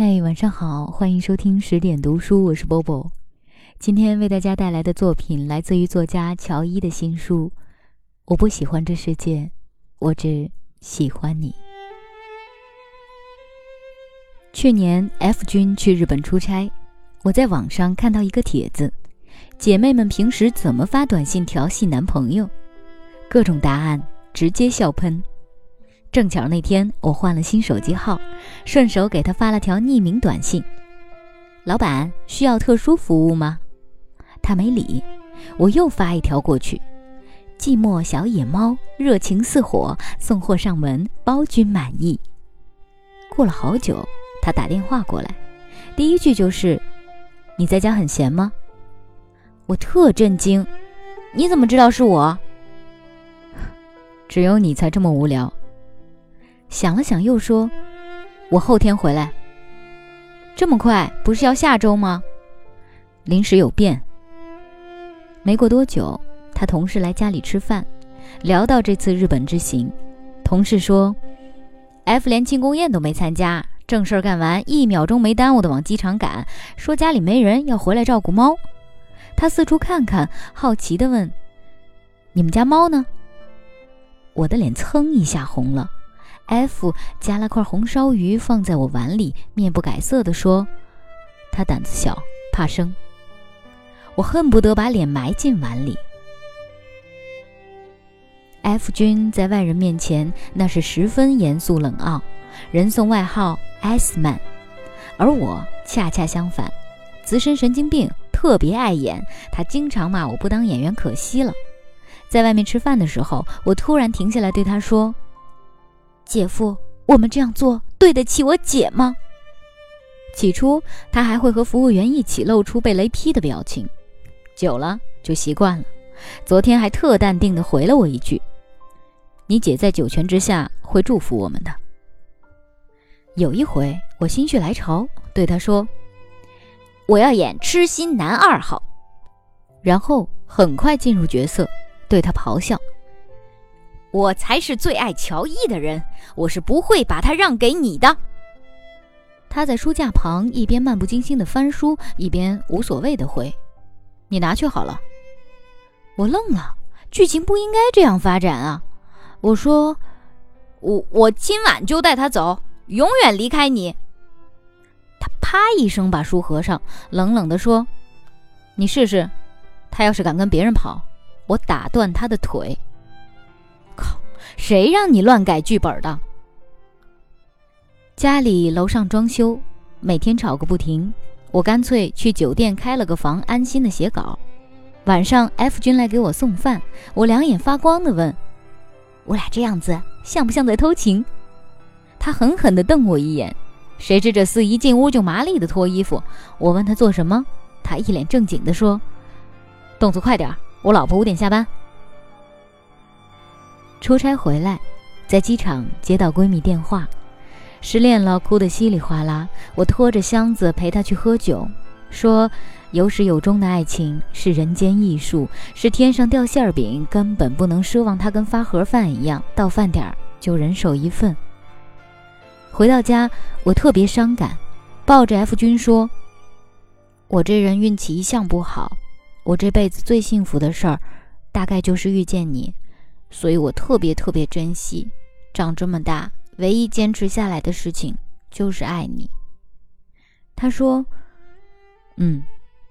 嘿，晚上好，欢迎收听十点读书，我是 Bobo。今天为大家带来的作品来自于作家乔伊的新书《我不喜欢这世界，我只喜欢你》。去年 F 君去日本出差，我在网上看到一个帖子：姐妹们平时怎么发短信调戏男朋友？各种答案，直接笑喷。正巧那天我换了新手机号，顺手给他发了条匿名短信：“老板需要特殊服务吗？”他没理，我又发一条过去：“寂寞小野猫热情似火，送货上门，包君满意。”过了好久，他打电话过来，第一句就是：“你在家很闲吗？”我特震惊：“你怎么知道是我？”只有你才这么无聊。想了想，又说：“我后天回来。”这么快？不是要下周吗？临时有变。没过多久，他同事来家里吃饭，聊到这次日本之行，同事说：“F 连庆功宴都没参加，正事儿干完，一秒钟没耽误的往机场赶，说家里没人，要回来照顾猫。”他四处看看，好奇地问：“你们家猫呢？”我的脸蹭一下红了。F 夹了块红烧鱼放在我碗里，面不改色地说：“他胆子小，怕生。”我恨不得把脸埋进碗里。F 君在外人面前那是十分严肃冷傲，人送外号 S man，而我恰恰相反，资深神经病，特别爱演。他经常骂我不当演员可惜了。在外面吃饭的时候，我突然停下来对他说。姐夫，我们这样做对得起我姐吗？起初他还会和服务员一起露出被雷劈的表情，久了就习惯了。昨天还特淡定地回了我一句：“你姐在九泉之下会祝福我们的。”有一回我心血来潮对他说：“我要演痴心男二号。”然后很快进入角色，对他咆哮。我才是最爱乔伊的人，我是不会把他让给你的。他在书架旁一边漫不经心地翻书，一边无所谓的回：“你拿去好了。”我愣了，剧情不应该这样发展啊！我说：“我我今晚就带他走，永远离开你。”他啪一声把书合上，冷冷地说：“你试试，他要是敢跟别人跑，我打断他的腿。”靠谁让你乱改剧本的？家里楼上装修，每天吵个不停。我干脆去酒店开了个房，安心的写稿。晚上 F 君来给我送饭，我两眼发光的问：“我俩这样子像不像在偷情？”他狠狠地瞪我一眼。谁知这厮一进屋就麻利的脱衣服。我问他做什么，他一脸正经的说：“动作快点，我老婆五点下班。”出差回来，在机场接到闺蜜电话，失恋了，哭得稀里哗啦。我拖着箱子陪她去喝酒，说有始有终的爱情是人间艺术，是天上掉馅儿饼，根本不能奢望它跟发盒饭一样，到饭点儿就人手一份。回到家，我特别伤感，抱着 F 君说：“我这人运气一向不好，我这辈子最幸福的事儿，大概就是遇见你。”所以我特别特别珍惜，长这么大唯一坚持下来的事情就是爱你。他说：“嗯，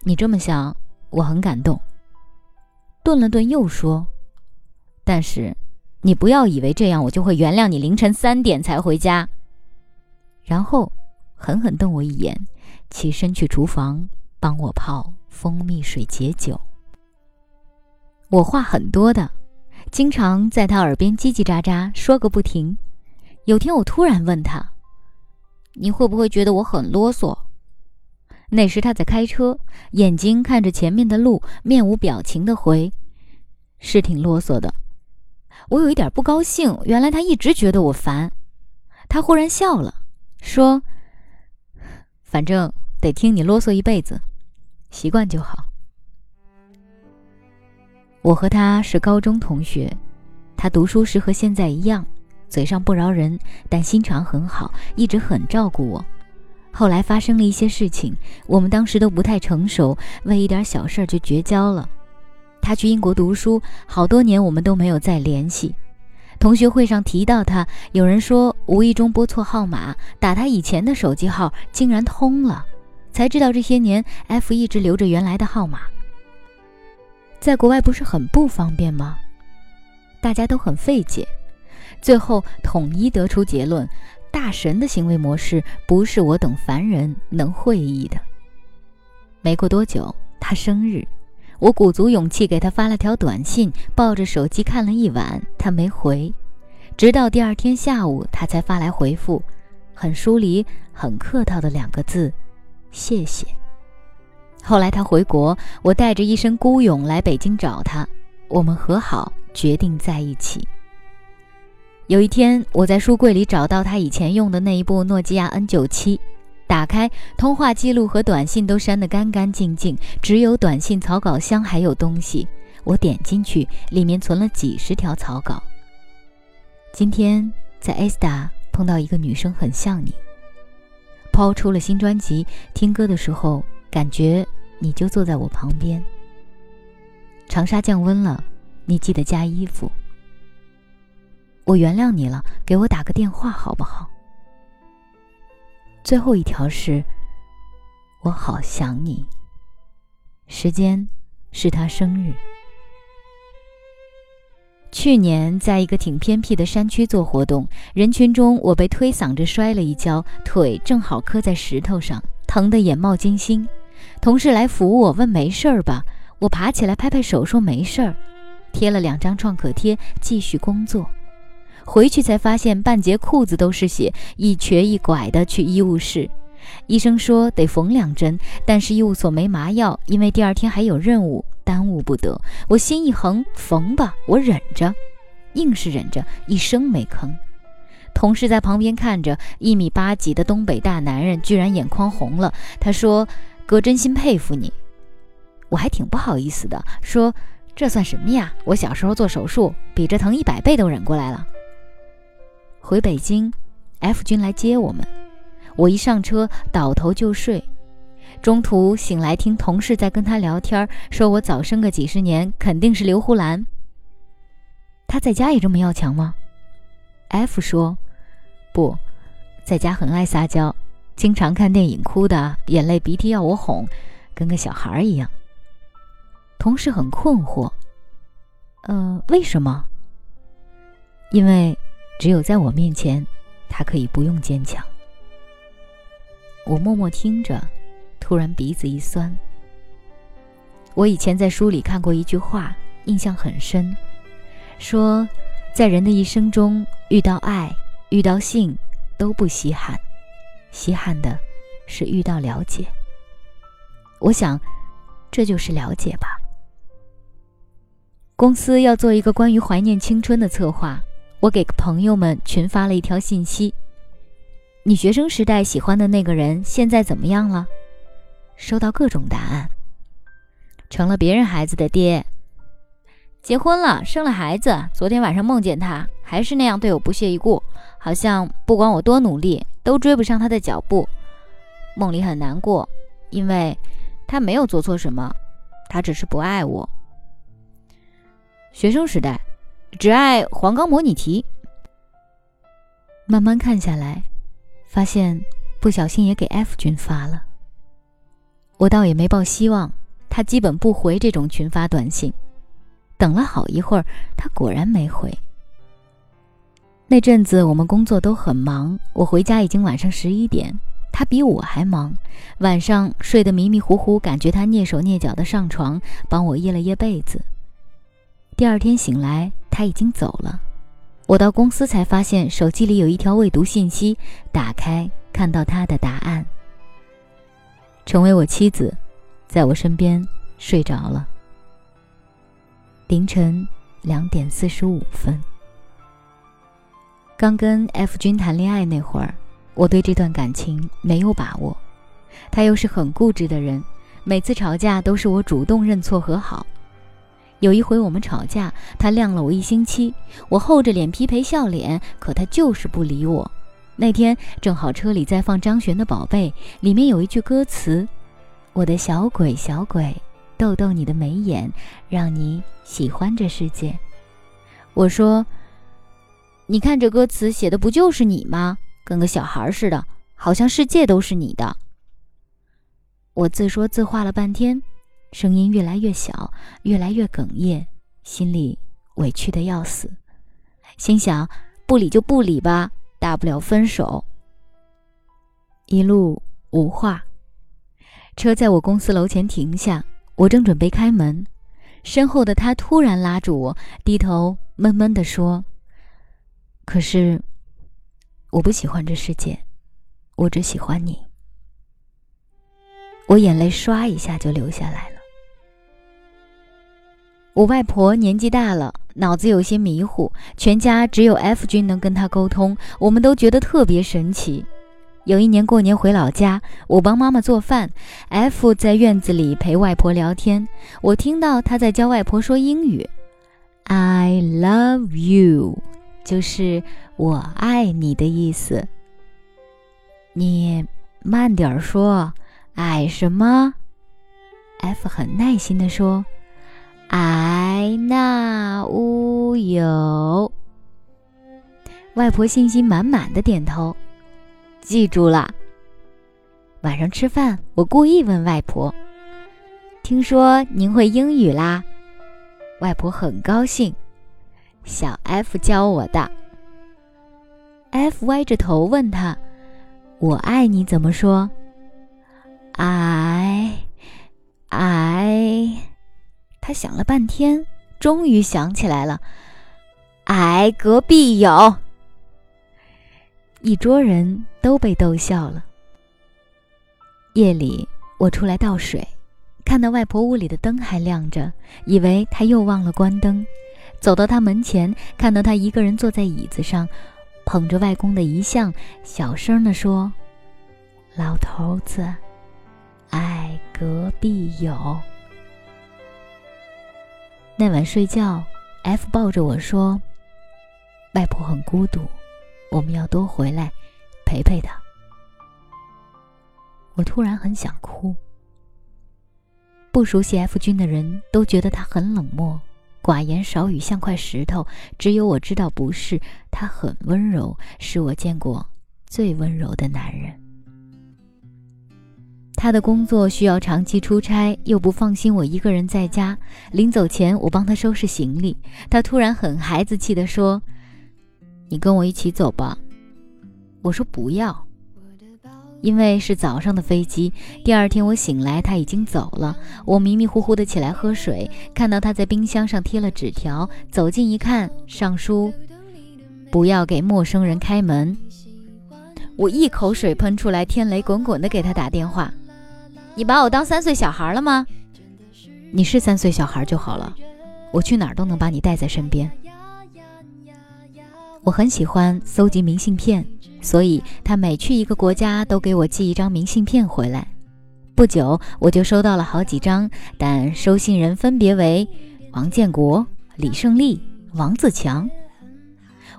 你这么想，我很感动。”顿了顿，又说：“但是你不要以为这样我就会原谅你凌晨三点才回家。”然后狠狠瞪我一眼，起身去厨房帮我泡蜂蜜水解酒。我话很多的。经常在他耳边叽叽喳喳说个不停。有天我突然问他：“你会不会觉得我很啰嗦？”那时他在开车，眼睛看着前面的路，面无表情的回：“是挺啰嗦的。”我有一点不高兴，原来他一直觉得我烦。他忽然笑了，说：“反正得听你啰嗦一辈子，习惯就好。”我和他是高中同学，他读书时和现在一样，嘴上不饶人，但心肠很好，一直很照顾我。后来发生了一些事情，我们当时都不太成熟，为一点小事就绝交了。他去英国读书，好多年我们都没有再联系。同学会上提到他，有人说无意中拨错号码，打他以前的手机号竟然通了，才知道这些年 F 一直留着原来的号码。在国外不是很不方便吗？大家都很费解，最后统一得出结论：大神的行为模式不是我等凡人能会意的。没过多久，他生日。我鼓足勇气给他发了条短信，抱着手机看了一晚，他没回，直到第二天下午，他才发来回复，很疏离、很客套的两个字：“谢谢。”后来他回国，我带着一身孤勇来北京找他，我们和好，决定在一起。有一天，我在书柜里找到他以前用的那一部诺基亚 N97。打开通话记录和短信都删得干干净净，只有短信草稿箱还有东西。我点进去，里面存了几十条草稿。今天在 A star 碰到一个女生，很像你。抛出了新专辑，听歌的时候感觉你就坐在我旁边。长沙降温了，你记得加衣服。我原谅你了，给我打个电话好不好？最后一条是，我好想你。时间是他生日。去年在一个挺偏僻的山区做活动，人群中我被推搡着摔了一跤，腿正好磕在石头上，疼得眼冒金星。同事来扶我，问没事儿吧？我爬起来拍拍手说没事儿，贴了两张创可贴，继续工作。回去才发现半截裤子都是血，一瘸一拐的去医务室，医生说得缝两针，但是医务所没麻药，因为第二天还有任务，耽误不得。我心一横，缝吧，我忍着，硬是忍着，一声没吭。同事在旁边看着，一米八几的东北大男人居然眼眶红了。他说：“哥真心佩服你。”我还挺不好意思的，说：“这算什么呀？我小时候做手术，比这疼一百倍都忍过来了。”回北京，F 君来接我们。我一上车倒头就睡，中途醒来听同事在跟他聊天，说我早生个几十年肯定是刘胡兰。他在家也这么要强吗？F 说，不在家很爱撒娇，经常看电影哭的眼泪鼻涕要我哄，跟个小孩一样。同事很困惑，呃，为什么？因为。只有在我面前，他可以不用坚强。我默默听着，突然鼻子一酸。我以前在书里看过一句话，印象很深，说，在人的一生中，遇到爱、遇到性都不稀罕，稀罕的是遇到了解。我想，这就是了解吧。公司要做一个关于怀念青春的策划。我给朋友们群发了一条信息：“你学生时代喜欢的那个人现在怎么样了？”收到各种答案。成了别人孩子的爹，结婚了，生了孩子。昨天晚上梦见他，还是那样对我不屑一顾，好像不管我多努力，都追不上他的脚步。梦里很难过，因为他没有做错什么，他只是不爱我。学生时代。只爱黄冈模拟题。慢慢看下来，发现不小心也给 F 君发了。我倒也没抱希望，他基本不回这种群发短信。等了好一会儿，他果然没回。那阵子我们工作都很忙，我回家已经晚上十一点，他比我还忙。晚上睡得迷迷糊糊，感觉他蹑手蹑脚的上床，帮我掖了掖被子。第二天醒来。他已经走了，我到公司才发现手机里有一条未读信息，打开看到他的答案。成为我妻子，在我身边睡着了。凌晨两点四十五分，刚跟 F 君谈恋爱那会儿，我对这段感情没有把握，他又是很固执的人，每次吵架都是我主动认错和好。有一回我们吵架，他晾了我一星期，我厚着脸皮赔笑脸，可他就是不理我。那天正好车里在放张悬的《宝贝》，里面有一句歌词：“我的小鬼小鬼，逗逗你的眉眼，让你喜欢这世界。”我说：“你看这歌词写的不就是你吗？跟个小孩似的，好像世界都是你的。”我自说自话了半天，声音越来越小，越来越哽咽，心里委屈的要死，心想不理就不理吧，大不了分手。一路无话，车在我公司楼前停下，我正准备开门，身后的他突然拉住我，低头闷闷地说：“可是，我不喜欢这世界，我只喜欢你。”我眼泪唰一下就流下来了。我外婆年纪大了，脑子有些迷糊，全家只有 F 君能跟她沟通，我们都觉得特别神奇。有一年过年回老家，我帮妈妈做饭，F 在院子里陪外婆聊天，我听到他在教外婆说英语，“I love you”，就是我爱你的意思。你慢点说。爱什么？F 很耐心地说：“爱那乌有。”外婆信心满满的点头，记住了。晚上吃饭，我故意问外婆：“听说您会英语啦？”外婆很高兴：“小 F 教我的。”F 歪着头问他：“我爱你怎么说？” I I，他想了半天，终于想起来了。I 隔壁有，一桌人都被逗笑了。夜里，我出来倒水，看到外婆屋里的灯还亮着，以为她又忘了关灯。走到她门前，看到她一个人坐在椅子上，捧着外公的遗像，小声地说：“老头子。”爱隔壁有。那晚睡觉，F 抱着我说：“外婆很孤独，我们要多回来陪陪他。”我突然很想哭。不熟悉 F 君的人都觉得他很冷漠、寡言少语，像块石头。只有我知道不是，他很温柔，是我见过最温柔的男人。他的工作需要长期出差，又不放心我一个人在家。临走前，我帮他收拾行李，他突然很孩子气地说：“你跟我一起走吧。”我说不要，因为是早上的飞机。第二天我醒来，他已经走了。我迷迷糊糊的起来喝水，看到他在冰箱上贴了纸条，走近一看，上书：“不要给陌生人开门。”我一口水喷出来，天雷滚滚的给他打电话。你把我当三岁小孩了吗？你是三岁小孩就好了，我去哪儿都能把你带在身边。我很喜欢搜集明信片，所以他每去一个国家都给我寄一张明信片回来。不久我就收到了好几张，但收信人分别为王建国、李胜利、王自强。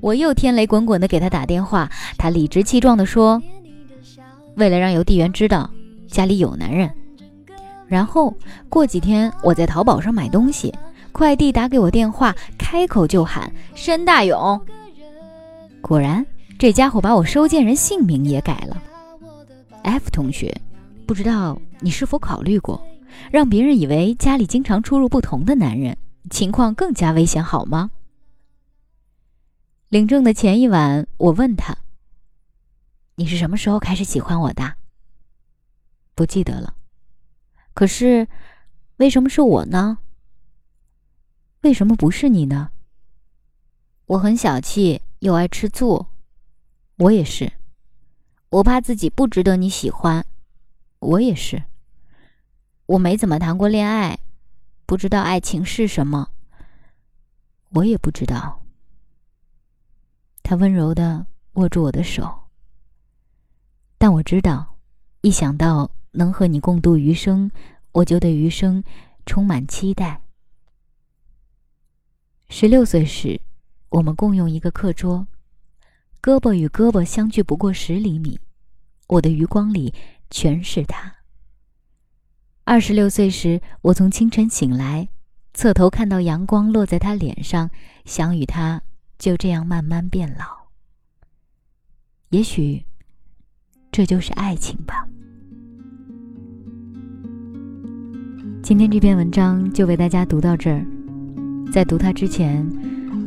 我又天雷滚滚地给他打电话，他理直气壮地说：“为了让邮递员知道。”家里有男人，然后过几天我在淘宝上买东西，快递打给我电话，开口就喊申大勇。果然，这家伙把我收件人姓名也改了。F 同学，不知道你是否考虑过，让别人以为家里经常出入不同的男人，情况更加危险，好吗？领证的前一晚，我问他：“你是什么时候开始喜欢我的？”不记得了，可是，为什么是我呢？为什么不是你呢？我很小气，又爱吃醋，我也是。我怕自己不值得你喜欢，我也是。我没怎么谈过恋爱，不知道爱情是什么，我也不知道。他温柔的握住我的手，但我知道，一想到。能和你共度余生，我就对余生充满期待。十六岁时，我们共用一个课桌，胳膊与胳膊相距不过十厘米，我的余光里全是他。二十六岁时，我从清晨醒来，侧头看到阳光落在他脸上，想与他就这样慢慢变老。也许，这就是爱情吧。今天这篇文章就为大家读到这儿。在读它之前，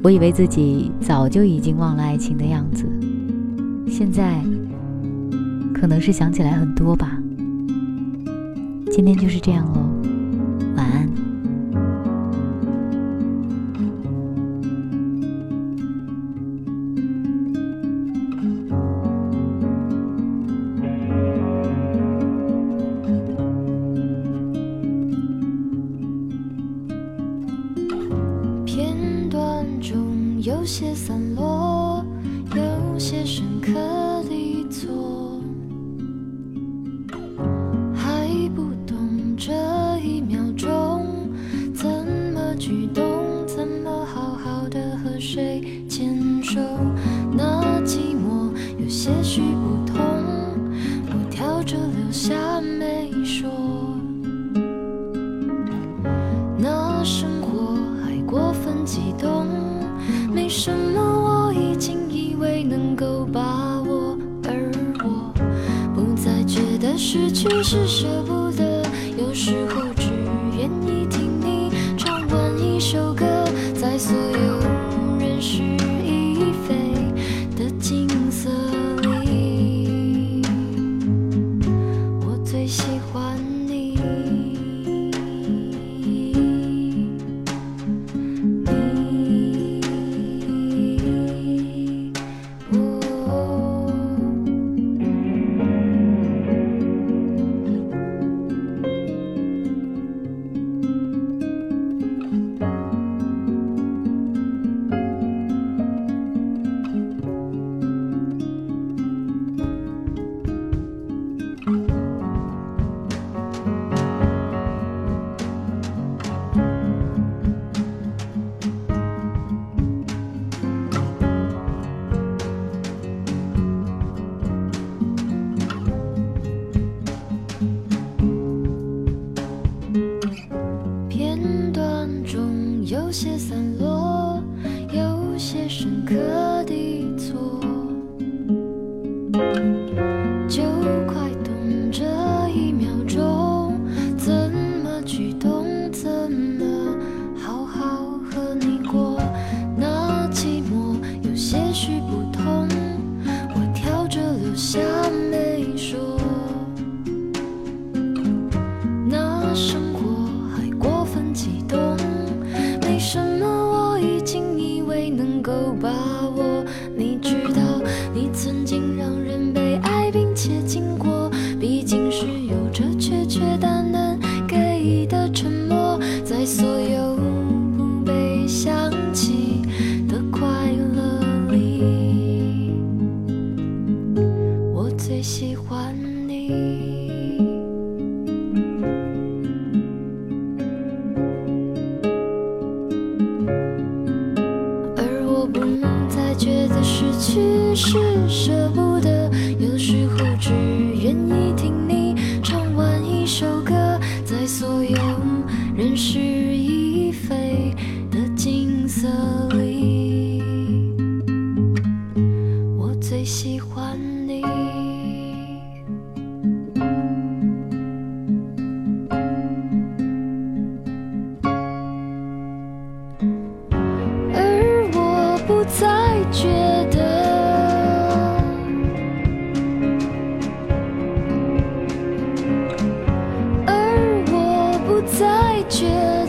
我以为自己早就已经忘了爱情的样子，现在可能是想起来很多吧。今天就是这样喽，晚安。就是舍不得。不能再觉得失去是舍不得，有时候只愿意听。再见。